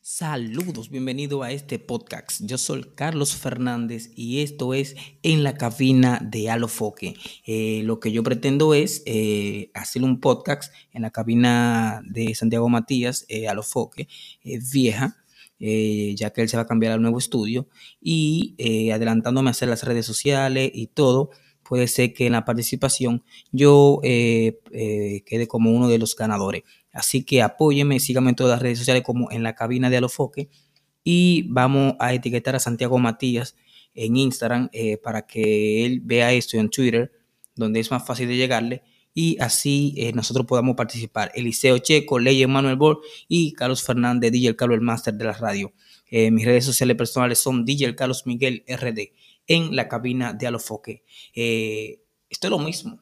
Saludos, bienvenido a este podcast. Yo soy Carlos Fernández y esto es En la cabina de Alofoque. Eh, lo que yo pretendo es eh, hacer un podcast en la cabina de Santiago Matías, eh, Alofoque, vieja, ya que él se va a cambiar al nuevo estudio y adelantándome a hacer las redes sociales y todo. Puede ser que en la participación yo quede como uno de los ganadores. Así que apóyeme, síganme en todas las redes sociales como en la cabina de Alofoque y vamos a etiquetar a Santiago Matías en Instagram eh, para que él vea esto en Twitter, donde es más fácil de llegarle y así eh, nosotros podamos participar. Eliseo Checo, Ley Manuel Bol y Carlos Fernández, DJ Carlos, el máster de la radio. Eh, mis redes sociales personales son DJ Carlos Miguel RD en la cabina de Alofoque. esto es lo mismo